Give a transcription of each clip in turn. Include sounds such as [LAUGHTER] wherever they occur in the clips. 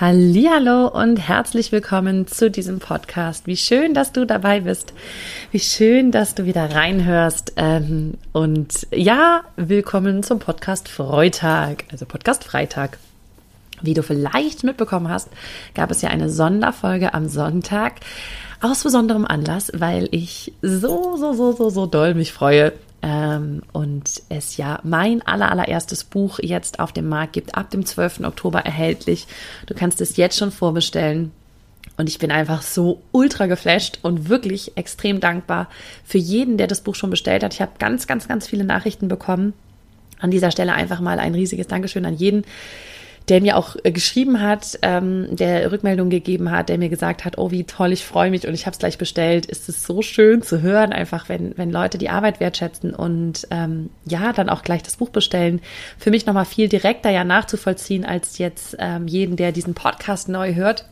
Hallo und herzlich willkommen zu diesem Podcast. Wie schön, dass du dabei bist. Wie schön, dass du wieder reinhörst. Ähm, und ja, willkommen zum Podcast Freitag, also Podcast Freitag. Wie du vielleicht mitbekommen hast, gab es ja eine Sonderfolge am Sonntag aus besonderem Anlass, weil ich so, so, so, so, so doll mich freue, ähm, und es ja mein aller, allererstes Buch jetzt auf dem Markt gibt, ab dem 12. Oktober erhältlich. Du kannst es jetzt schon vorbestellen. Und ich bin einfach so ultra geflasht und wirklich extrem dankbar für jeden, der das Buch schon bestellt hat. Ich habe ganz, ganz, ganz viele Nachrichten bekommen. An dieser Stelle einfach mal ein riesiges Dankeschön an jeden, der mir auch äh, geschrieben hat, ähm, der Rückmeldung gegeben hat, der mir gesagt hat, oh, wie toll, ich freue mich und ich habe es gleich bestellt. Ist es so schön zu hören, einfach wenn, wenn Leute die Arbeit wertschätzen und ähm, ja, dann auch gleich das Buch bestellen. Für mich nochmal viel direkter ja nachzuvollziehen als jetzt ähm, jeden, der diesen Podcast neu hört.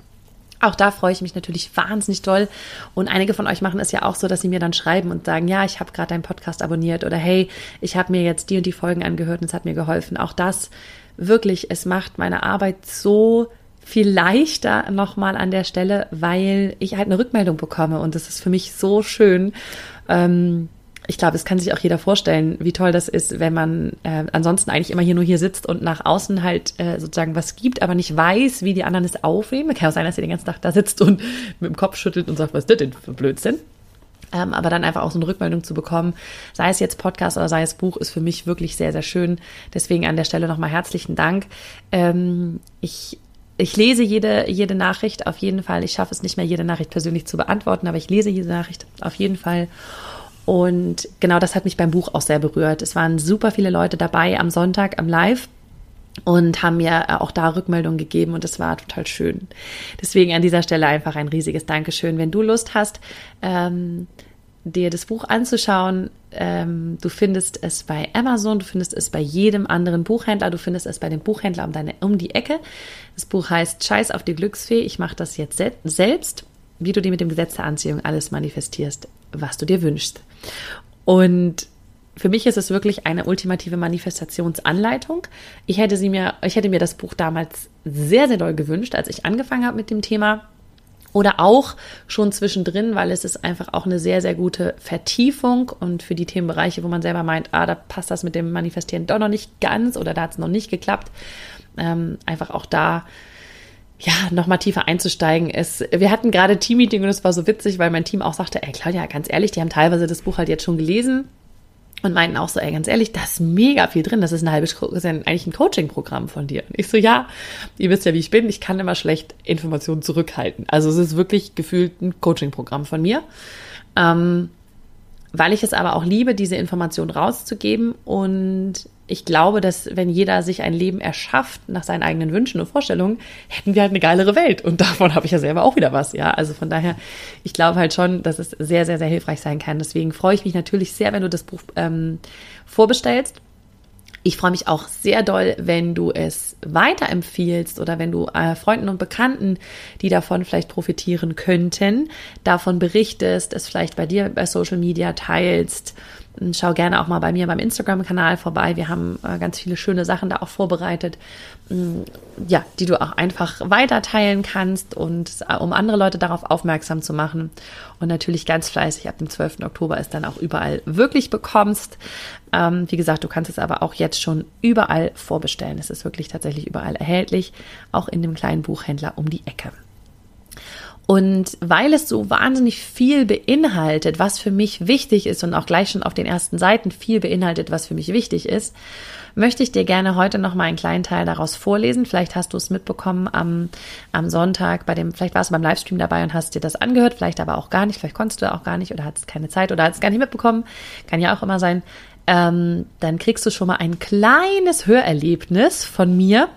Auch da freue ich mich natürlich wahnsinnig doll. Und einige von euch machen es ja auch so, dass sie mir dann schreiben und sagen, ja, ich habe gerade deinen Podcast abonniert oder hey, ich habe mir jetzt die und die Folgen angehört und es hat mir geholfen. Auch das wirklich, es macht meine Arbeit so viel leichter nochmal an der Stelle, weil ich halt eine Rückmeldung bekomme und das ist für mich so schön. Ähm, ich glaube, es kann sich auch jeder vorstellen, wie toll das ist, wenn man äh, ansonsten eigentlich immer hier nur hier sitzt und nach außen halt äh, sozusagen was gibt, aber nicht weiß, wie die anderen es aufnehmen. Kann auch sein, dass ihr den ganzen Tag da sitzt und mit dem Kopf schüttelt und sagt, was ist das denn für Blödsinn? Ähm, aber dann einfach auch so eine Rückmeldung zu bekommen, sei es jetzt Podcast oder sei es Buch, ist für mich wirklich sehr, sehr schön. Deswegen an der Stelle nochmal herzlichen Dank. Ähm, ich ich lese jede, jede Nachricht auf jeden Fall. Ich schaffe es nicht mehr, jede Nachricht persönlich zu beantworten, aber ich lese jede Nachricht auf jeden Fall. Und genau das hat mich beim Buch auch sehr berührt. Es waren super viele Leute dabei am Sonntag am Live und haben mir äh, auch da Rückmeldungen gegeben und es war total schön. Deswegen an dieser Stelle einfach ein riesiges Dankeschön. Wenn du Lust hast, ähm, dir das Buch anzuschauen, ähm, du findest es bei Amazon, du findest es bei jedem anderen Buchhändler, du findest es bei dem Buchhändler um, deine, um die Ecke. Das Buch heißt Scheiß auf die Glücksfee, ich mache das jetzt se selbst, wie du dir mit dem Gesetz der Anziehung alles manifestierst, was du dir wünschst. Und für mich ist es wirklich eine ultimative Manifestationsanleitung. Ich hätte sie mir, ich hätte mir das Buch damals sehr, sehr doll gewünscht, als ich angefangen habe mit dem Thema. Oder auch schon zwischendrin, weil es ist einfach auch eine sehr, sehr gute Vertiefung und für die Themenbereiche, wo man selber meint, ah, da passt das mit dem Manifestieren doch noch nicht ganz oder da hat es noch nicht geklappt, ähm, einfach auch da ja, nochmal tiefer einzusteigen ist. Wir hatten gerade Teammeeting und es war so witzig, weil mein Team auch sagte, ey Claudia, ganz ehrlich, die haben teilweise das Buch halt jetzt schon gelesen und meinten auch so, ey, ganz ehrlich, da ist mega viel drin. Das ist ein halbes, das ist eigentlich ein Coaching-Programm von dir. Und ich so, ja, ihr wisst ja, wie ich bin. Ich kann immer schlecht Informationen zurückhalten. Also es ist wirklich gefühlt ein Coaching-Programm von mir. Ähm, weil ich es aber auch liebe, diese Information rauszugeben und ich glaube, dass wenn jeder sich ein Leben erschafft nach seinen eigenen Wünschen und Vorstellungen, hätten wir halt eine geilere Welt. Und davon habe ich ja selber auch wieder was, ja. Also von daher, ich glaube halt schon, dass es sehr, sehr, sehr hilfreich sein kann. Deswegen freue ich mich natürlich sehr, wenn du das Buch ähm, vorbestellst. Ich freue mich auch sehr doll, wenn du es weiterempfiehlst oder wenn du äh, Freunden und Bekannten, die davon vielleicht profitieren könnten, davon berichtest, es vielleicht bei dir bei Social Media teilst Schau gerne auch mal bei mir beim Instagram-Kanal vorbei. Wir haben äh, ganz viele schöne Sachen da auch vorbereitet, mm, ja, die du auch einfach weiter teilen kannst und äh, um andere Leute darauf aufmerksam zu machen. Und natürlich ganz fleißig ab dem 12. Oktober ist dann auch überall wirklich bekommst. Ähm, wie gesagt, du kannst es aber auch jetzt schon überall vorbestellen. Es ist wirklich tatsächlich überall erhältlich, auch in dem kleinen Buchhändler um die Ecke. Und weil es so wahnsinnig viel beinhaltet, was für mich wichtig ist und auch gleich schon auf den ersten Seiten viel beinhaltet, was für mich wichtig ist, möchte ich dir gerne heute noch mal einen kleinen Teil daraus vorlesen. Vielleicht hast du es mitbekommen am, am Sonntag bei dem, vielleicht warst du beim Livestream dabei und hast dir das angehört, vielleicht aber auch gar nicht, vielleicht konntest du auch gar nicht oder hattest keine Zeit oder hattest gar nicht mitbekommen. Kann ja auch immer sein. Ähm, dann kriegst du schon mal ein kleines Hörerlebnis von mir,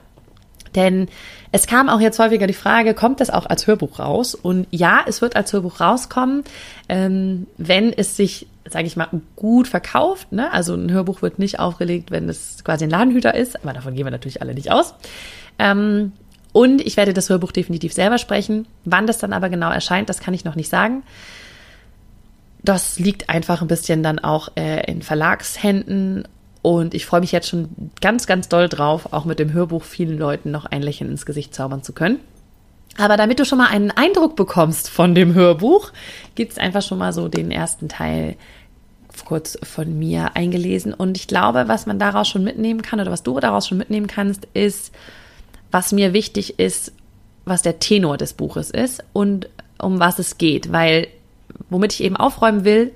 denn es kam auch jetzt häufiger die Frage, kommt das auch als Hörbuch raus? Und ja, es wird als Hörbuch rauskommen, ähm, wenn es sich, sage ich mal, gut verkauft. Ne? Also ein Hörbuch wird nicht aufgelegt, wenn es quasi ein Ladenhüter ist, aber davon gehen wir natürlich alle nicht aus. Ähm, und ich werde das Hörbuch definitiv selber sprechen. Wann das dann aber genau erscheint, das kann ich noch nicht sagen. Das liegt einfach ein bisschen dann auch äh, in Verlagshänden und ich freue mich jetzt schon ganz, ganz doll drauf, auch mit dem Hörbuch vielen Leuten noch ein Lächeln ins Gesicht zaubern zu können. Aber damit du schon mal einen Eindruck bekommst von dem Hörbuch, gibt es einfach schon mal so den ersten Teil kurz von mir eingelesen. Und ich glaube, was man daraus schon mitnehmen kann oder was du daraus schon mitnehmen kannst, ist, was mir wichtig ist, was der Tenor des Buches ist und um was es geht. Weil, womit ich eben aufräumen will,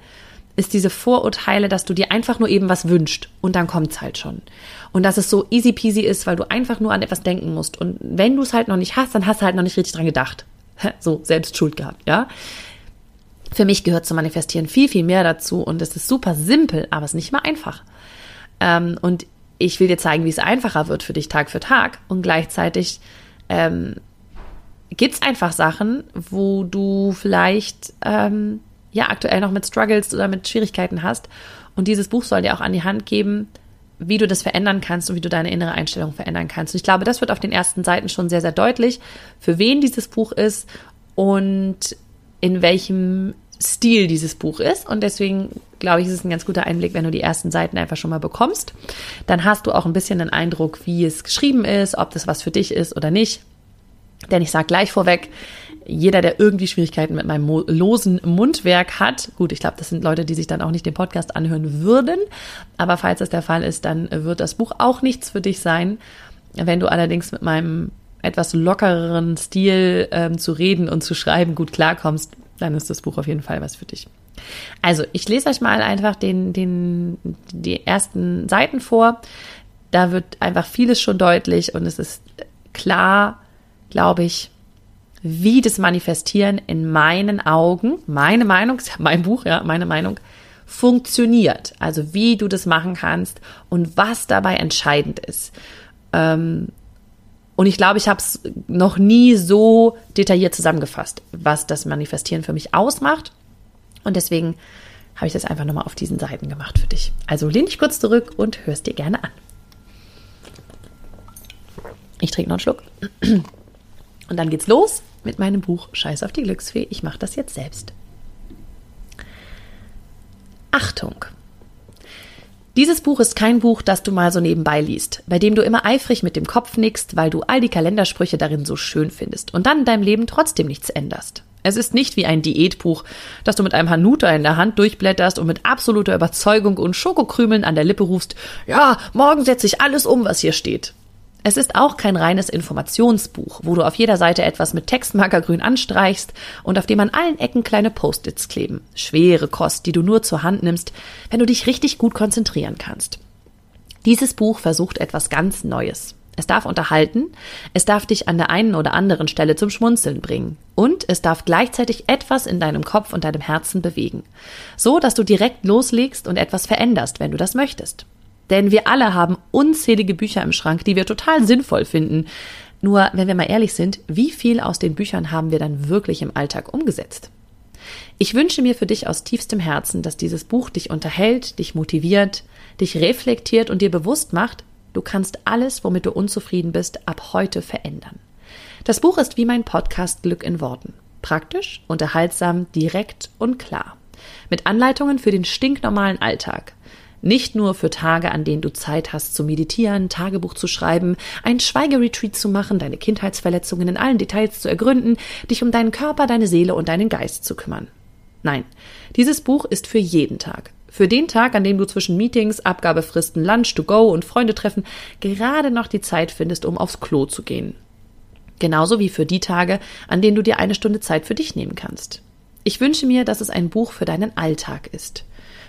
ist diese Vorurteile, dass du dir einfach nur eben was wünscht und dann kommt's halt schon. Und dass es so easy peasy ist, weil du einfach nur an etwas denken musst. Und wenn du es halt noch nicht hast, dann hast du halt noch nicht richtig dran gedacht. So, selbst schuld gehabt, ja. Für mich gehört zu manifestieren viel, viel mehr dazu und es ist super simpel, aber es ist nicht mal einfach. Ähm, und ich will dir zeigen, wie es einfacher wird für dich Tag für Tag und gleichzeitig ähm, gibt es einfach Sachen, wo du vielleicht ähm, ja aktuell noch mit Struggles oder mit Schwierigkeiten hast. Und dieses Buch soll dir auch an die Hand geben, wie du das verändern kannst und wie du deine innere Einstellung verändern kannst. Und ich glaube, das wird auf den ersten Seiten schon sehr, sehr deutlich, für wen dieses Buch ist und in welchem Stil dieses Buch ist. Und deswegen glaube ich, ist es ein ganz guter Einblick, wenn du die ersten Seiten einfach schon mal bekommst. Dann hast du auch ein bisschen den Eindruck, wie es geschrieben ist, ob das was für dich ist oder nicht. Denn ich sage gleich vorweg, jeder, der irgendwie Schwierigkeiten mit meinem losen Mundwerk hat, gut, ich glaube, das sind Leute, die sich dann auch nicht den Podcast anhören würden, aber falls das der Fall ist, dann wird das Buch auch nichts für dich sein. Wenn du allerdings mit meinem etwas lockereren Stil ähm, zu reden und zu schreiben gut klarkommst, dann ist das Buch auf jeden Fall was für dich. Also, ich lese euch mal einfach den, den, die ersten Seiten vor. Da wird einfach vieles schon deutlich und es ist klar, glaube ich, wie das Manifestieren in meinen Augen, meine Meinung, mein Buch, ja, meine Meinung, funktioniert. Also wie du das machen kannst und was dabei entscheidend ist. Ähm, und ich glaube, ich habe es noch nie so detailliert zusammengefasst, was das Manifestieren für mich ausmacht. Und deswegen habe ich das einfach nochmal auf diesen Seiten gemacht für dich. Also lehn dich kurz zurück und hörst dir gerne an. Ich trinke noch einen Schluck. Und dann geht's los mit meinem Buch Scheiß auf die Glücksfee. Ich mache das jetzt selbst. Achtung! Dieses Buch ist kein Buch, das du mal so nebenbei liest, bei dem du immer eifrig mit dem Kopf nickst, weil du all die Kalendersprüche darin so schön findest und dann in deinem Leben trotzdem nichts änderst. Es ist nicht wie ein Diätbuch, das du mit einem Hanuta in der Hand durchblätterst und mit absoluter Überzeugung und Schokokrümeln an der Lippe rufst, ja, morgen setze ich alles um, was hier steht. Es ist auch kein reines Informationsbuch, wo du auf jeder Seite etwas mit Textmarkergrün anstreichst und auf dem an allen Ecken kleine Post-its kleben. Schwere Kost, die du nur zur Hand nimmst, wenn du dich richtig gut konzentrieren kannst. Dieses Buch versucht etwas ganz Neues. Es darf unterhalten, es darf dich an der einen oder anderen Stelle zum Schmunzeln bringen und es darf gleichzeitig etwas in deinem Kopf und deinem Herzen bewegen, so dass du direkt loslegst und etwas veränderst, wenn du das möchtest. Denn wir alle haben unzählige Bücher im Schrank, die wir total sinnvoll finden. Nur, wenn wir mal ehrlich sind, wie viel aus den Büchern haben wir dann wirklich im Alltag umgesetzt? Ich wünsche mir für dich aus tiefstem Herzen, dass dieses Buch dich unterhält, dich motiviert, dich reflektiert und dir bewusst macht, du kannst alles, womit du unzufrieden bist, ab heute verändern. Das Buch ist wie mein Podcast Glück in Worten. Praktisch, unterhaltsam, direkt und klar. Mit Anleitungen für den stinknormalen Alltag. Nicht nur für Tage, an denen du Zeit hast zu meditieren, Tagebuch zu schreiben, einen Schweigeretreat zu machen, deine Kindheitsverletzungen in allen Details zu ergründen, dich um deinen Körper, deine Seele und deinen Geist zu kümmern. Nein, dieses Buch ist für jeden Tag. Für den Tag, an dem du zwischen Meetings, Abgabefristen, Lunch to go und Freunde treffen gerade noch die Zeit findest, um aufs Klo zu gehen. Genauso wie für die Tage, an denen du dir eine Stunde Zeit für dich nehmen kannst. Ich wünsche mir, dass es ein Buch für deinen Alltag ist.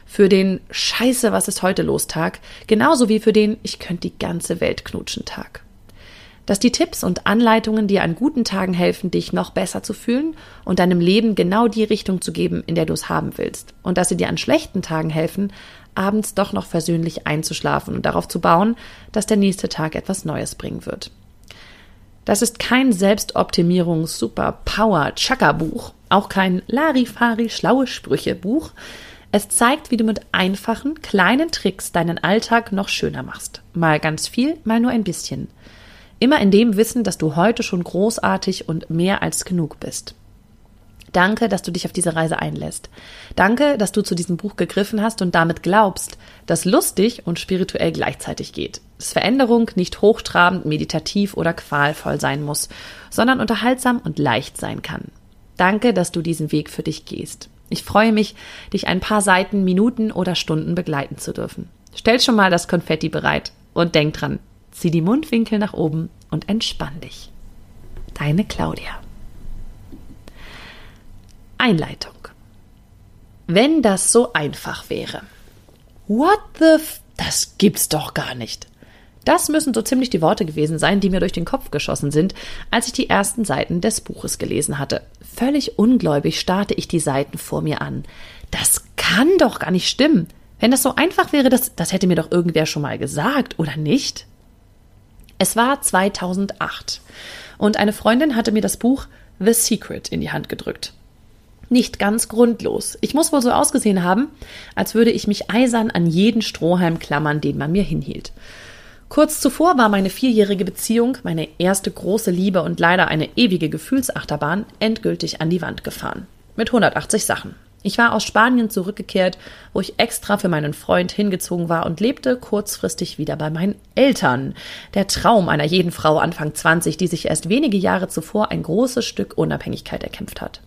Für den Scheiße, was ist heute los Tag, genauso wie für den Ich könnte die ganze Welt knutschen Tag. Dass die Tipps und Anleitungen dir an guten Tagen helfen, dich noch besser zu fühlen und deinem Leben genau die Richtung zu geben, in der du es haben willst. Und dass sie dir an schlechten Tagen helfen, abends doch noch versöhnlich einzuschlafen und darauf zu bauen, dass der nächste Tag etwas Neues bringen wird. Das ist kein Selbstoptimierungs-Super-Power-Chaka-Buch, auch kein Larifari-schlaue Sprüche-Buch. Es zeigt, wie du mit einfachen, kleinen Tricks deinen Alltag noch schöner machst. Mal ganz viel, mal nur ein bisschen. Immer in dem Wissen, dass du heute schon großartig und mehr als genug bist. Danke, dass du dich auf diese Reise einlässt. Danke, dass du zu diesem Buch gegriffen hast und damit glaubst, dass lustig und spirituell gleichzeitig geht. Dass Veränderung nicht hochtrabend, meditativ oder qualvoll sein muss, sondern unterhaltsam und leicht sein kann. Danke, dass du diesen Weg für dich gehst. Ich freue mich, dich ein paar Seiten, Minuten oder Stunden begleiten zu dürfen. Stell schon mal das Konfetti bereit und denk dran, zieh die Mundwinkel nach oben und entspann dich. Deine Claudia. Einleitung. Wenn das so einfach wäre. What the f das gibt's doch gar nicht. Das müssen so ziemlich die Worte gewesen sein, die mir durch den Kopf geschossen sind, als ich die ersten Seiten des Buches gelesen hatte. Völlig ungläubig starrte ich die Seiten vor mir an. Das kann doch gar nicht stimmen. Wenn das so einfach wäre, das, das hätte mir doch irgendwer schon mal gesagt, oder nicht? Es war 2008 und eine Freundin hatte mir das Buch The Secret in die Hand gedrückt. Nicht ganz grundlos. Ich muss wohl so ausgesehen haben, als würde ich mich eisern an jeden Strohhalm klammern, den man mir hinhielt. Kurz zuvor war meine vierjährige Beziehung, meine erste große Liebe und leider eine ewige Gefühlsachterbahn, endgültig an die Wand gefahren. Mit 180 Sachen. Ich war aus Spanien zurückgekehrt, wo ich extra für meinen Freund hingezogen war und lebte kurzfristig wieder bei meinen Eltern. Der Traum einer jeden Frau Anfang 20, die sich erst wenige Jahre zuvor ein großes Stück Unabhängigkeit erkämpft hat.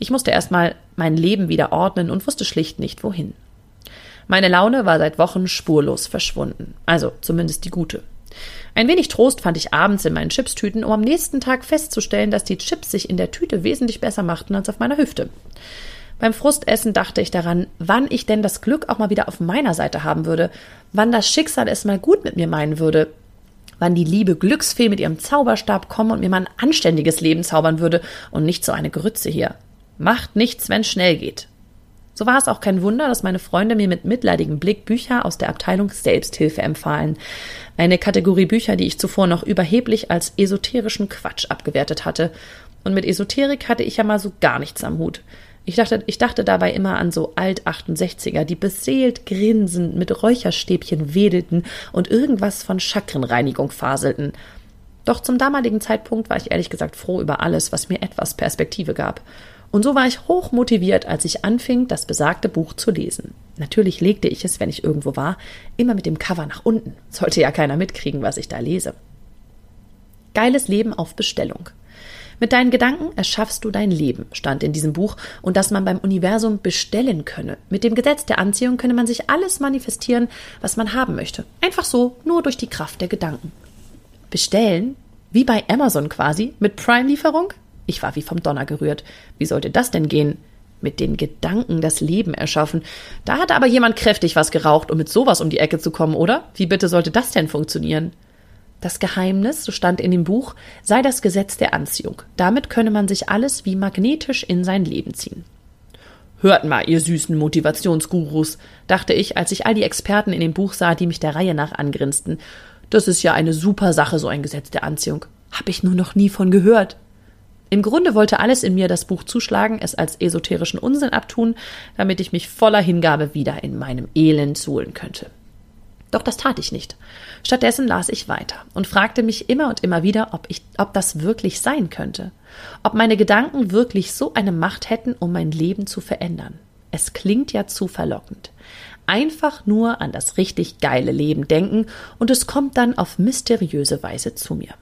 Ich musste erstmal mein Leben wieder ordnen und wusste schlicht nicht wohin. Meine Laune war seit Wochen spurlos verschwunden. Also zumindest die gute. Ein wenig Trost fand ich abends in meinen Chipstüten, um am nächsten Tag festzustellen, dass die Chips sich in der Tüte wesentlich besser machten als auf meiner Hüfte. Beim Frustessen dachte ich daran, wann ich denn das Glück auch mal wieder auf meiner Seite haben würde, wann das Schicksal es mal gut mit mir meinen würde, wann die liebe Glücksfee mit ihrem Zauberstab kommen und mir mal ein anständiges Leben zaubern würde und nicht so eine Grütze hier. Macht nichts, wenn schnell geht. So war es auch kein Wunder, dass meine Freunde mir mit mitleidigem Blick Bücher aus der Abteilung Selbsthilfe empfahlen. Eine Kategorie Bücher, die ich zuvor noch überheblich als esoterischen Quatsch abgewertet hatte. Und mit Esoterik hatte ich ja mal so gar nichts am Hut. Ich dachte, ich dachte dabei immer an so Alt-68er, die beseelt grinsend mit Räucherstäbchen wedelten und irgendwas von Chakrenreinigung faselten. Doch zum damaligen Zeitpunkt war ich ehrlich gesagt froh über alles, was mir etwas Perspektive gab. Und so war ich hoch motiviert, als ich anfing, das besagte Buch zu lesen. Natürlich legte ich es, wenn ich irgendwo war, immer mit dem Cover nach unten. Sollte ja keiner mitkriegen, was ich da lese. Geiles Leben auf Bestellung. Mit deinen Gedanken erschaffst du dein Leben, stand in diesem Buch, und dass man beim Universum bestellen könne. Mit dem Gesetz der Anziehung könne man sich alles manifestieren, was man haben möchte. Einfach so, nur durch die Kraft der Gedanken. Bestellen? Wie bei Amazon quasi, mit Prime-Lieferung? Ich war wie vom Donner gerührt. Wie sollte das denn gehen? Mit den Gedanken das Leben erschaffen. Da hatte aber jemand kräftig was geraucht, um mit sowas um die Ecke zu kommen, oder? Wie bitte sollte das denn funktionieren? Das Geheimnis, so stand in dem Buch, sei das Gesetz der Anziehung. Damit könne man sich alles wie magnetisch in sein Leben ziehen. Hört mal, ihr süßen Motivationsgurus, dachte ich, als ich all die Experten in dem Buch sah, die mich der Reihe nach angrinsten. Das ist ja eine super Sache, so ein Gesetz der Anziehung. Hab ich nur noch nie von gehört. Im Grunde wollte alles in mir das Buch zuschlagen, es als esoterischen Unsinn abtun, damit ich mich voller Hingabe wieder in meinem Elend suhlen könnte. Doch das tat ich nicht. Stattdessen las ich weiter und fragte mich immer und immer wieder, ob ich, ob das wirklich sein könnte. Ob meine Gedanken wirklich so eine Macht hätten, um mein Leben zu verändern. Es klingt ja zu verlockend. Einfach nur an das richtig geile Leben denken und es kommt dann auf mysteriöse Weise zu mir.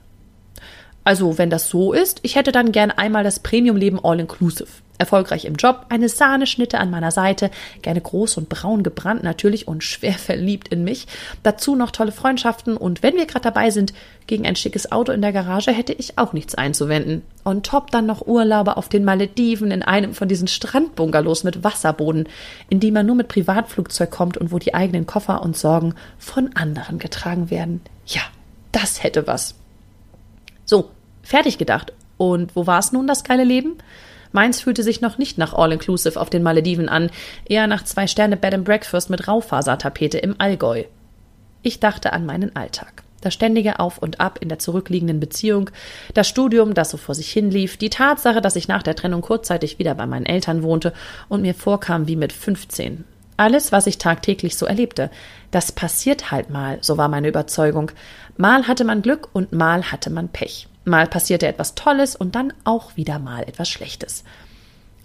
Also, wenn das so ist, ich hätte dann gern einmal das Premium-Leben all-inclusive. Erfolgreich im Job, eine Sahneschnitte an meiner Seite, gerne groß und braun gebrannt natürlich und schwer [LAUGHS] verliebt in mich. Dazu noch tolle Freundschaften und wenn wir gerade dabei sind, gegen ein schickes Auto in der Garage hätte ich auch nichts einzuwenden. On top dann noch Urlaube auf den Malediven in einem von diesen Strandbungalows mit Wasserboden, in die man nur mit Privatflugzeug kommt und wo die eigenen Koffer und Sorgen von anderen getragen werden. Ja, das hätte was. So, fertig gedacht. Und wo war es nun, das geile Leben? Meins fühlte sich noch nicht nach All-Inclusive auf den Malediven an, eher nach zwei Sterne Bed and Breakfast mit Raufasertapete im Allgäu. Ich dachte an meinen Alltag. Das ständige Auf und Ab in der zurückliegenden Beziehung, das Studium, das so vor sich hinlief, die Tatsache, dass ich nach der Trennung kurzzeitig wieder bei meinen Eltern wohnte und mir vorkam wie mit 15. Alles, was ich tagtäglich so erlebte, das passiert halt mal, so war meine Überzeugung. Mal hatte man Glück und mal hatte man Pech. Mal passierte etwas Tolles und dann auch wieder mal etwas Schlechtes.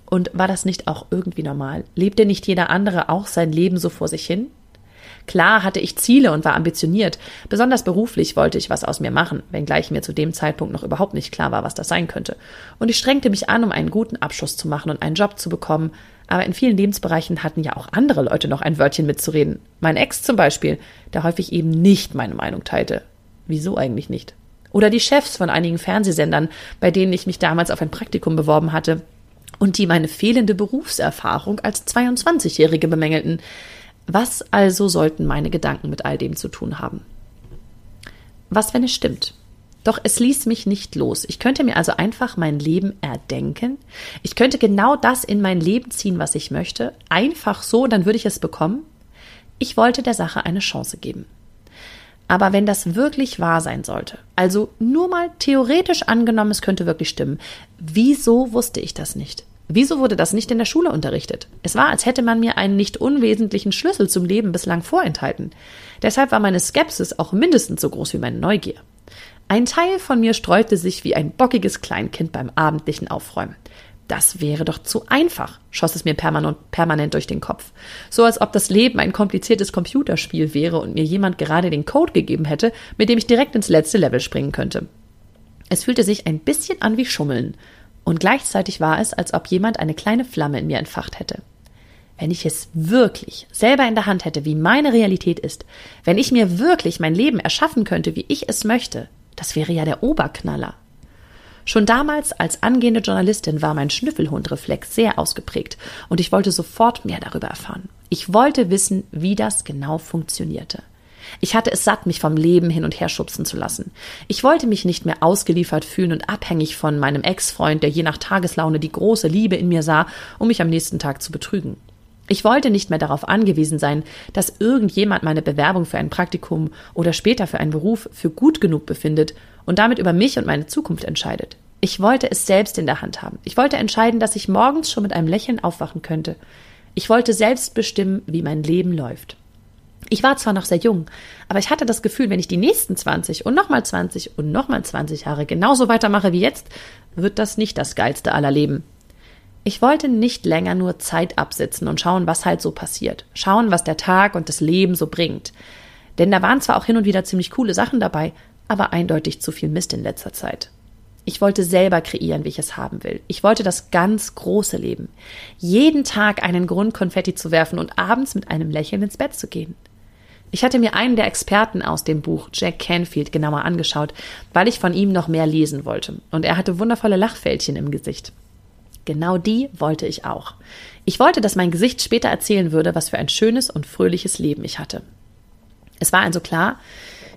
Und war das nicht auch irgendwie normal? Lebte nicht jeder andere auch sein Leben so vor sich hin? Klar hatte ich Ziele und war ambitioniert. Besonders beruflich wollte ich was aus mir machen, wenngleich mir zu dem Zeitpunkt noch überhaupt nicht klar war, was das sein könnte. Und ich strengte mich an, um einen guten Abschluss zu machen und einen Job zu bekommen, aber in vielen Lebensbereichen hatten ja auch andere Leute noch ein Wörtchen mitzureden. Mein Ex zum Beispiel, der häufig eben nicht meine Meinung teilte. Wieso eigentlich nicht? Oder die Chefs von einigen Fernsehsendern, bei denen ich mich damals auf ein Praktikum beworben hatte und die meine fehlende Berufserfahrung als 22-Jährige bemängelten. Was also sollten meine Gedanken mit all dem zu tun haben? Was, wenn es stimmt? Doch es ließ mich nicht los. Ich könnte mir also einfach mein Leben erdenken. Ich könnte genau das in mein Leben ziehen, was ich möchte. Einfach so, dann würde ich es bekommen. Ich wollte der Sache eine Chance geben. Aber wenn das wirklich wahr sein sollte, also nur mal theoretisch angenommen, es könnte wirklich stimmen, wieso wusste ich das nicht? Wieso wurde das nicht in der Schule unterrichtet? Es war, als hätte man mir einen nicht unwesentlichen Schlüssel zum Leben bislang vorenthalten. Deshalb war meine Skepsis auch mindestens so groß wie meine Neugier. Ein Teil von mir sträubte sich wie ein bockiges Kleinkind beim abendlichen Aufräumen. Das wäre doch zu einfach, schoss es mir permanent, permanent durch den Kopf. So als ob das Leben ein kompliziertes Computerspiel wäre und mir jemand gerade den Code gegeben hätte, mit dem ich direkt ins letzte Level springen könnte. Es fühlte sich ein bisschen an wie Schummeln. Und gleichzeitig war es, als ob jemand eine kleine Flamme in mir entfacht hätte. Wenn ich es wirklich selber in der Hand hätte, wie meine Realität ist, wenn ich mir wirklich mein Leben erschaffen könnte, wie ich es möchte, das wäre ja der Oberknaller. Schon damals als angehende Journalistin war mein Schnüffelhundreflex sehr ausgeprägt und ich wollte sofort mehr darüber erfahren. Ich wollte wissen, wie das genau funktionierte. Ich hatte es satt, mich vom Leben hin und her schubsen zu lassen. Ich wollte mich nicht mehr ausgeliefert fühlen und abhängig von meinem Ex-Freund, der je nach Tageslaune die große Liebe in mir sah, um mich am nächsten Tag zu betrügen. Ich wollte nicht mehr darauf angewiesen sein, dass irgendjemand meine Bewerbung für ein Praktikum oder später für einen Beruf für gut genug befindet und damit über mich und meine Zukunft entscheidet. Ich wollte es selbst in der Hand haben. Ich wollte entscheiden, dass ich morgens schon mit einem Lächeln aufwachen könnte. Ich wollte selbst bestimmen, wie mein Leben läuft. Ich war zwar noch sehr jung, aber ich hatte das Gefühl, wenn ich die nächsten 20 und nochmal 20 und nochmal 20 Jahre genauso weitermache wie jetzt, wird das nicht das geilste aller Leben. Ich wollte nicht länger nur Zeit absitzen und schauen, was halt so passiert. Schauen, was der Tag und das Leben so bringt. Denn da waren zwar auch hin und wieder ziemlich coole Sachen dabei, aber eindeutig zu viel Mist in letzter Zeit. Ich wollte selber kreieren, wie ich es haben will. Ich wollte das ganz große Leben. Jeden Tag einen Grund, Konfetti zu werfen und abends mit einem Lächeln ins Bett zu gehen. Ich hatte mir einen der Experten aus dem Buch, Jack Canfield, genauer angeschaut, weil ich von ihm noch mehr lesen wollte. Und er hatte wundervolle Lachfältchen im Gesicht. Genau die wollte ich auch. Ich wollte, dass mein Gesicht später erzählen würde, was für ein schönes und fröhliches Leben ich hatte. Es war also klar,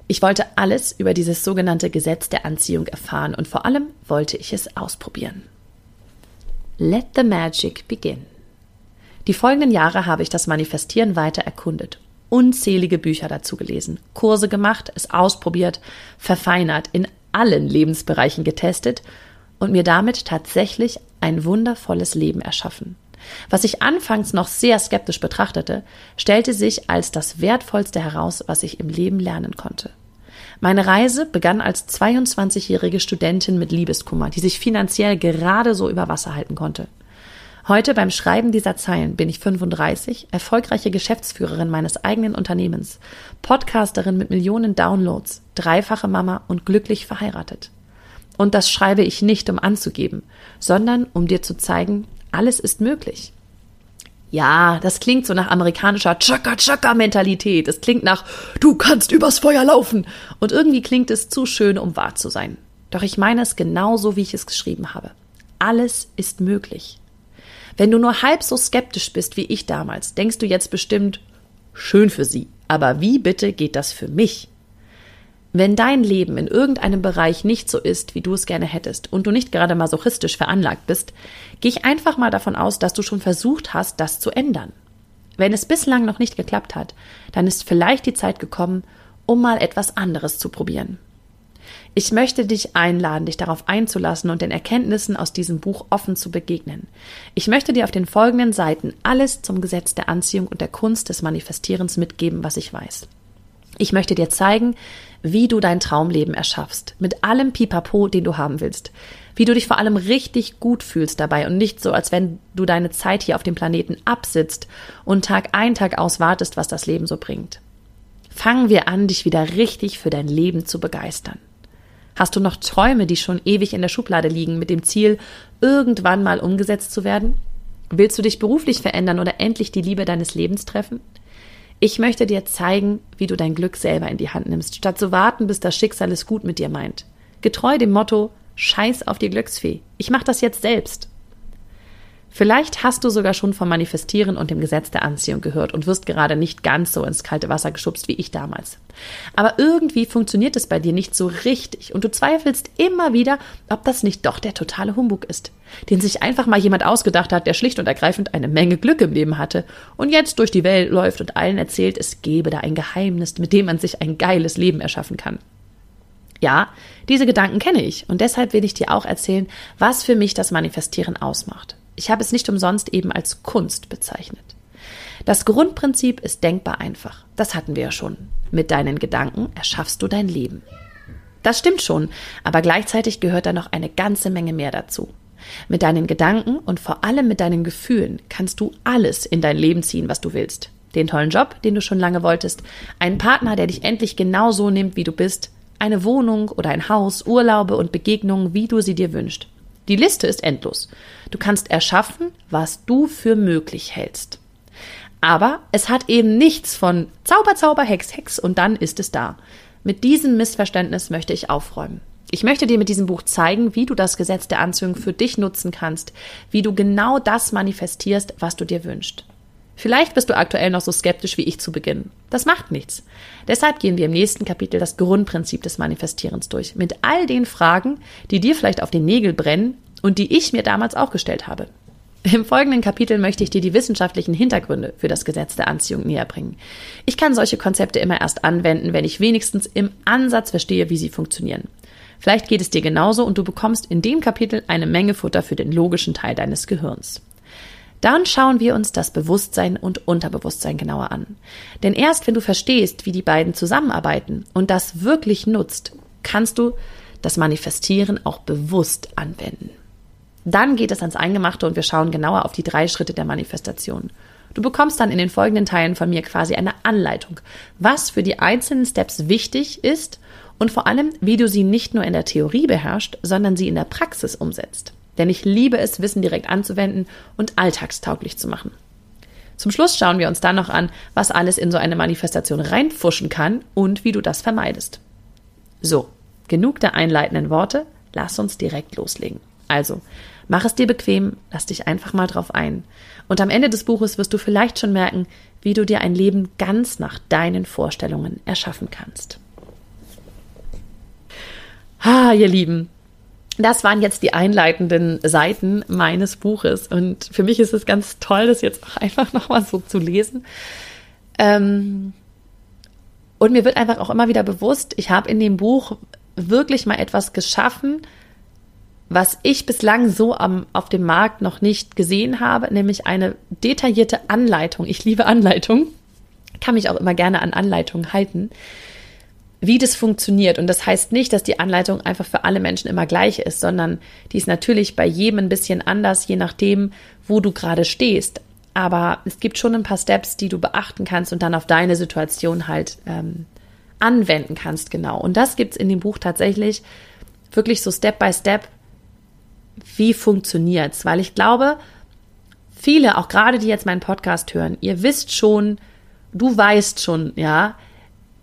ich wollte alles über dieses sogenannte Gesetz der Anziehung erfahren und vor allem wollte ich es ausprobieren. Let the magic begin. Die folgenden Jahre habe ich das Manifestieren weiter erkundet, unzählige Bücher dazu gelesen, Kurse gemacht, es ausprobiert, verfeinert, in allen Lebensbereichen getestet und mir damit tatsächlich ein wundervolles Leben erschaffen. Was ich anfangs noch sehr skeptisch betrachtete, stellte sich als das Wertvollste heraus, was ich im Leben lernen konnte. Meine Reise begann als 22-jährige Studentin mit Liebeskummer, die sich finanziell gerade so über Wasser halten konnte. Heute beim Schreiben dieser Zeilen bin ich 35, erfolgreiche Geschäftsführerin meines eigenen Unternehmens, Podcasterin mit Millionen Downloads, dreifache Mama und glücklich verheiratet. Und das schreibe ich nicht, um anzugeben, sondern um dir zu zeigen, alles ist möglich. Ja, das klingt so nach amerikanischer Chaka-Chaka-Mentalität. Es klingt nach, du kannst übers Feuer laufen. Und irgendwie klingt es zu schön, um wahr zu sein. Doch ich meine es genauso, wie ich es geschrieben habe. Alles ist möglich. Wenn du nur halb so skeptisch bist wie ich damals, denkst du jetzt bestimmt, schön für sie. Aber wie bitte geht das für mich? Wenn dein Leben in irgendeinem Bereich nicht so ist, wie du es gerne hättest und du nicht gerade masochistisch veranlagt bist, gehe ich einfach mal davon aus, dass du schon versucht hast, das zu ändern. Wenn es bislang noch nicht geklappt hat, dann ist vielleicht die Zeit gekommen, um mal etwas anderes zu probieren. Ich möchte dich einladen, dich darauf einzulassen und den Erkenntnissen aus diesem Buch offen zu begegnen. Ich möchte dir auf den folgenden Seiten alles zum Gesetz der Anziehung und der Kunst des Manifestierens mitgeben, was ich weiß. Ich möchte dir zeigen, wie du dein Traumleben erschaffst, mit allem Pipapo, den du haben willst, wie du dich vor allem richtig gut fühlst dabei und nicht so, als wenn du deine Zeit hier auf dem Planeten absitzt und Tag ein, Tag aus wartest, was das Leben so bringt. Fangen wir an, dich wieder richtig für dein Leben zu begeistern. Hast du noch Träume, die schon ewig in der Schublade liegen, mit dem Ziel, irgendwann mal umgesetzt zu werden? Willst du dich beruflich verändern oder endlich die Liebe deines Lebens treffen? Ich möchte dir zeigen, wie du dein Glück selber in die Hand nimmst, statt zu warten, bis das Schicksal es gut mit dir meint. Getreu dem Motto Scheiß auf die Glücksfee. Ich mach das jetzt selbst. Vielleicht hast du sogar schon vom Manifestieren und dem Gesetz der Anziehung gehört und wirst gerade nicht ganz so ins kalte Wasser geschubst wie ich damals. Aber irgendwie funktioniert es bei dir nicht so richtig und du zweifelst immer wieder, ob das nicht doch der totale Humbug ist, den sich einfach mal jemand ausgedacht hat, der schlicht und ergreifend eine Menge Glück im Leben hatte und jetzt durch die Welt läuft und allen erzählt, es gebe da ein Geheimnis, mit dem man sich ein geiles Leben erschaffen kann. Ja, diese Gedanken kenne ich und deshalb will ich dir auch erzählen, was für mich das Manifestieren ausmacht. Ich habe es nicht umsonst eben als Kunst bezeichnet. Das Grundprinzip ist denkbar einfach. Das hatten wir ja schon. Mit deinen Gedanken erschaffst du dein Leben. Das stimmt schon, aber gleichzeitig gehört da noch eine ganze Menge mehr dazu. Mit deinen Gedanken und vor allem mit deinen Gefühlen kannst du alles in dein Leben ziehen, was du willst. Den tollen Job, den du schon lange wolltest, einen Partner, der dich endlich genau so nimmt, wie du bist, eine Wohnung oder ein Haus, Urlaube und Begegnungen, wie du sie dir wünschst. Die Liste ist endlos. Du kannst erschaffen, was du für möglich hältst. Aber es hat eben nichts von Zauber, Zauber, Hex, Hex und dann ist es da. Mit diesem Missverständnis möchte ich aufräumen. Ich möchte dir mit diesem Buch zeigen, wie du das Gesetz der Anziehung für dich nutzen kannst, wie du genau das manifestierst, was du dir wünschst. Vielleicht bist du aktuell noch so skeptisch wie ich zu Beginn. Das macht nichts. Deshalb gehen wir im nächsten Kapitel das Grundprinzip des Manifestierens durch, mit all den Fragen, die dir vielleicht auf den Nägel brennen und die ich mir damals auch gestellt habe. Im folgenden Kapitel möchte ich dir die wissenschaftlichen Hintergründe für das Gesetz der Anziehung näher bringen. Ich kann solche Konzepte immer erst anwenden, wenn ich wenigstens im Ansatz verstehe, wie sie funktionieren. Vielleicht geht es dir genauso und du bekommst in dem Kapitel eine Menge Futter für den logischen Teil deines Gehirns. Dann schauen wir uns das Bewusstsein und Unterbewusstsein genauer an. Denn erst wenn du verstehst, wie die beiden zusammenarbeiten und das wirklich nutzt, kannst du das Manifestieren auch bewusst anwenden. Dann geht es ans Eingemachte und wir schauen genauer auf die drei Schritte der Manifestation. Du bekommst dann in den folgenden Teilen von mir quasi eine Anleitung, was für die einzelnen Steps wichtig ist und vor allem, wie du sie nicht nur in der Theorie beherrschst, sondern sie in der Praxis umsetzt. Denn ich liebe es, Wissen direkt anzuwenden und alltagstauglich zu machen. Zum Schluss schauen wir uns dann noch an, was alles in so eine Manifestation reinfuschen kann und wie du das vermeidest. So, genug der einleitenden Worte, lass uns direkt loslegen. Also, mach es dir bequem, lass dich einfach mal drauf ein. Und am Ende des Buches wirst du vielleicht schon merken, wie du dir ein Leben ganz nach deinen Vorstellungen erschaffen kannst. Ah, ihr Lieben, das waren jetzt die einleitenden Seiten meines Buches. Und für mich ist es ganz toll, das jetzt auch einfach nochmal so zu lesen. Ähm und mir wird einfach auch immer wieder bewusst, ich habe in dem Buch wirklich mal etwas geschaffen, was ich bislang so am, auf dem Markt noch nicht gesehen habe, nämlich eine detaillierte Anleitung. Ich liebe Anleitung, kann mich auch immer gerne an Anleitungen halten, wie das funktioniert. Und das heißt nicht, dass die Anleitung einfach für alle Menschen immer gleich ist, sondern die ist natürlich bei jedem ein bisschen anders, je nachdem, wo du gerade stehst. Aber es gibt schon ein paar Steps, die du beachten kannst und dann auf deine Situation halt ähm, anwenden kannst, genau. Und das gibt's in dem Buch tatsächlich wirklich so Step by Step. Wie funktioniert's? Weil ich glaube, viele, auch gerade die jetzt meinen Podcast hören, ihr wisst schon, du weißt schon, ja,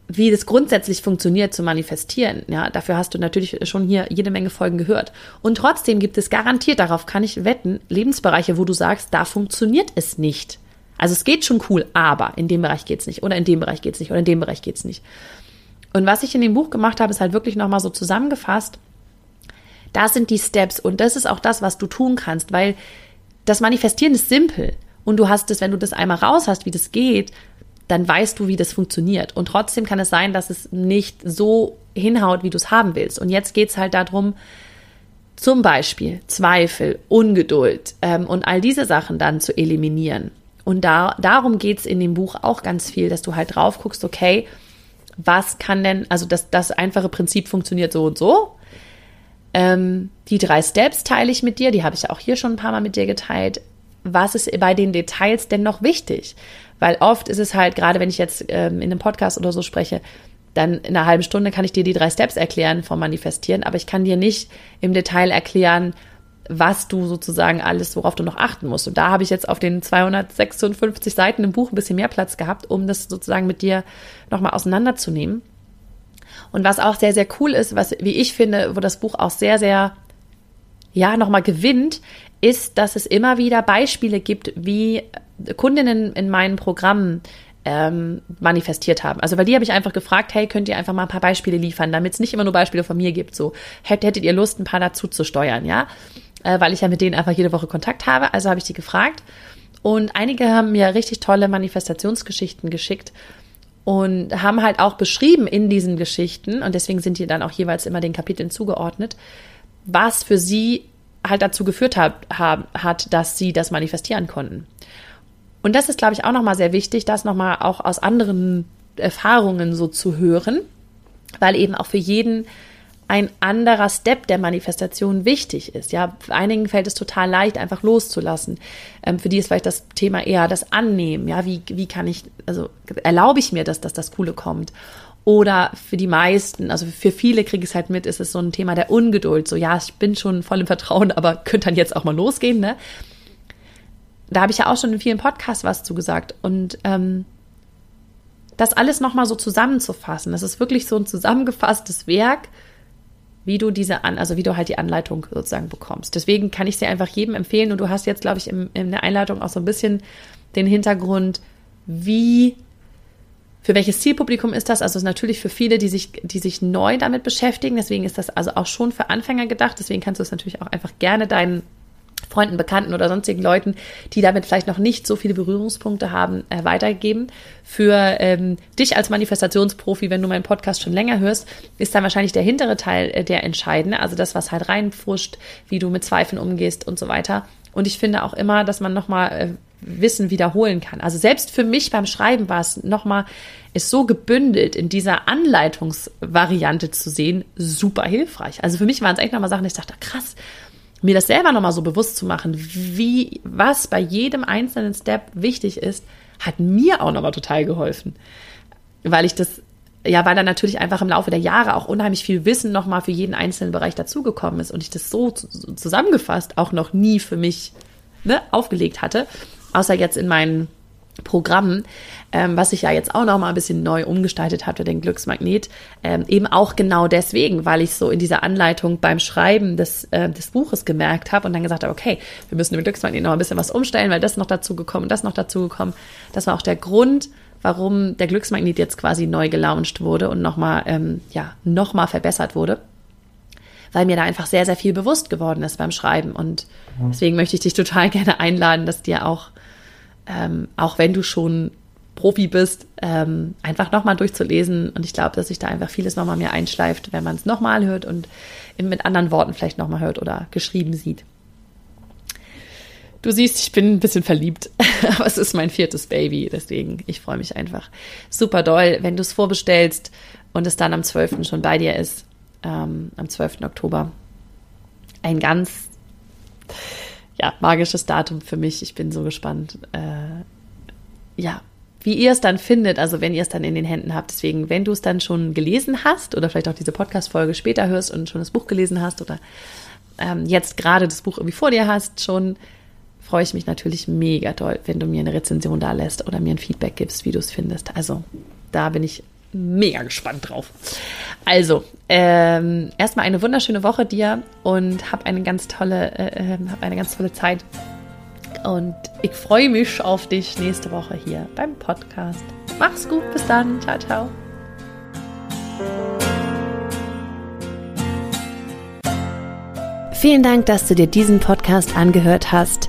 wie das grundsätzlich funktioniert zu manifestieren. Ja, dafür hast du natürlich schon hier jede Menge Folgen gehört. Und trotzdem gibt es garantiert, darauf kann ich wetten, Lebensbereiche, wo du sagst, da funktioniert es nicht. Also es geht schon cool, aber in dem Bereich geht's nicht oder in dem Bereich geht's nicht oder in dem Bereich geht's nicht. Und was ich in dem Buch gemacht habe, ist halt wirklich nochmal so zusammengefasst. Das sind die Steps und das ist auch das, was du tun kannst, weil das Manifestieren ist simpel. Und du hast es, wenn du das einmal raus hast, wie das geht, dann weißt du, wie das funktioniert. Und trotzdem kann es sein, dass es nicht so hinhaut, wie du es haben willst. Und jetzt geht es halt darum, zum Beispiel Zweifel, Ungeduld ähm, und all diese Sachen dann zu eliminieren. Und da, darum geht es in dem Buch auch ganz viel, dass du halt drauf guckst, okay, was kann denn, also das, das einfache Prinzip funktioniert so und so. Ähm, die drei Steps teile ich mit dir, die habe ich auch hier schon ein paar Mal mit dir geteilt. Was ist bei den Details denn noch wichtig? Weil oft ist es halt, gerade wenn ich jetzt ähm, in einem Podcast oder so spreche, dann in einer halben Stunde kann ich dir die drei Steps erklären vom Manifestieren, aber ich kann dir nicht im Detail erklären, was du sozusagen alles, worauf du noch achten musst. Und da habe ich jetzt auf den 256 Seiten im Buch ein bisschen mehr Platz gehabt, um das sozusagen mit dir nochmal auseinanderzunehmen. Und was auch sehr, sehr cool ist, was, wie ich finde, wo das Buch auch sehr, sehr, ja, nochmal gewinnt, ist, dass es immer wieder Beispiele gibt, wie Kundinnen in meinen Programmen ähm, manifestiert haben. Also weil die habe ich einfach gefragt, hey, könnt ihr einfach mal ein paar Beispiele liefern, damit es nicht immer nur Beispiele von mir gibt. So, hättet ihr Lust, ein paar dazu zu steuern, ja? Äh, weil ich ja mit denen einfach jede Woche Kontakt habe. Also habe ich die gefragt. Und einige haben mir richtig tolle Manifestationsgeschichten geschickt und haben halt auch beschrieben in diesen Geschichten, und deswegen sind die dann auch jeweils immer den Kapiteln zugeordnet, was für sie halt dazu geführt hat, hat, dass sie das manifestieren konnten. Und das ist, glaube ich, auch nochmal sehr wichtig, das nochmal auch aus anderen Erfahrungen so zu hören, weil eben auch für jeden ein anderer Step der Manifestation wichtig ist. Ja, einigen fällt es total leicht, einfach loszulassen. Ähm, für die ist vielleicht das Thema eher das Annehmen. Ja, wie, wie kann ich, also erlaube ich mir, dass, dass das Coole kommt? Oder für die meisten, also für viele kriege ich es halt mit, ist es so ein Thema der Ungeduld. So, ja, ich bin schon voll im Vertrauen, aber könnte dann jetzt auch mal losgehen, ne? Da habe ich ja auch schon in vielen Podcasts was zu gesagt. Und ähm, das alles nochmal so zusammenzufassen, das ist wirklich so ein zusammengefasstes Werk, wie du diese an, also wie du halt die Anleitung sozusagen bekommst. Deswegen kann ich sie einfach jedem empfehlen. Und du hast jetzt, glaube ich, im, in der Einleitung auch so ein bisschen den Hintergrund, wie für welches Zielpublikum ist das? Also natürlich für viele, die sich, die sich neu damit beschäftigen. Deswegen ist das also auch schon für Anfänger gedacht. Deswegen kannst du es natürlich auch einfach gerne deinen Freunden, Bekannten oder sonstigen Leuten, die damit vielleicht noch nicht so viele Berührungspunkte haben, äh, weitergeben. Für ähm, dich als Manifestationsprofi, wenn du meinen Podcast schon länger hörst, ist dann wahrscheinlich der hintere Teil äh, der entscheidende, also das, was halt reinpfuscht, wie du mit Zweifeln umgehst und so weiter. Und ich finde auch immer, dass man nochmal äh, Wissen wiederholen kann. Also selbst für mich beim Schreiben war es nochmal, ist so gebündelt in dieser Anleitungsvariante zu sehen, super hilfreich. Also für mich waren es echt nochmal Sachen, ich dachte, krass, mir das selber nochmal so bewusst zu machen, wie, was bei jedem einzelnen Step wichtig ist, hat mir auch nochmal total geholfen. Weil ich das, ja, weil da natürlich einfach im Laufe der Jahre auch unheimlich viel Wissen nochmal für jeden einzelnen Bereich dazugekommen ist und ich das so zusammengefasst auch noch nie für mich ne, aufgelegt hatte außer jetzt in meinen Programmen, ähm, was sich ja jetzt auch noch mal ein bisschen neu umgestaltet hat für den Glücksmagnet, ähm, eben auch genau deswegen, weil ich so in dieser Anleitung beim Schreiben des, äh, des Buches gemerkt habe und dann gesagt habe, okay, wir müssen im Glücksmagnet noch ein bisschen was umstellen, weil das noch dazu gekommen das noch dazu gekommen. Das war auch der Grund, warum der Glücksmagnet jetzt quasi neu gelauncht wurde und nochmal, ähm, ja, nochmal verbessert wurde weil mir da einfach sehr, sehr viel bewusst geworden ist beim Schreiben. Und deswegen möchte ich dich total [LAUGHS] gerne einladen, dass dir auch ähm, auch wenn du schon Profi bist, ähm, einfach nochmal durchzulesen. Und ich glaube, dass sich da einfach vieles nochmal mehr einschleift, wenn man es nochmal hört und mit anderen Worten vielleicht nochmal hört oder geschrieben sieht. Du siehst, ich bin ein bisschen verliebt, [LAUGHS] aber es ist mein viertes Baby, deswegen ich freue mich einfach super doll, wenn du es vorbestellst und es dann am 12. schon bei dir ist, ähm, am 12. Oktober. Ein ganz ja, magisches Datum für mich. Ich bin so gespannt. Äh, ja, wie ihr es dann findet, also wenn ihr es dann in den Händen habt. Deswegen, wenn du es dann schon gelesen hast oder vielleicht auch diese Podcast-Folge später hörst und schon das Buch gelesen hast oder ähm, jetzt gerade das Buch irgendwie vor dir hast, schon freue ich mich natürlich mega toll, wenn du mir eine Rezension da lässt oder mir ein Feedback gibst, wie du es findest. Also da bin ich mega gespannt drauf. Also, ähm, erstmal eine wunderschöne Woche dir und hab eine ganz tolle, äh, hab eine ganz tolle Zeit. Und ich freue mich auf dich nächste Woche hier beim Podcast. Mach's gut, bis dann. Ciao, ciao. Vielen Dank, dass du dir diesen Podcast angehört hast.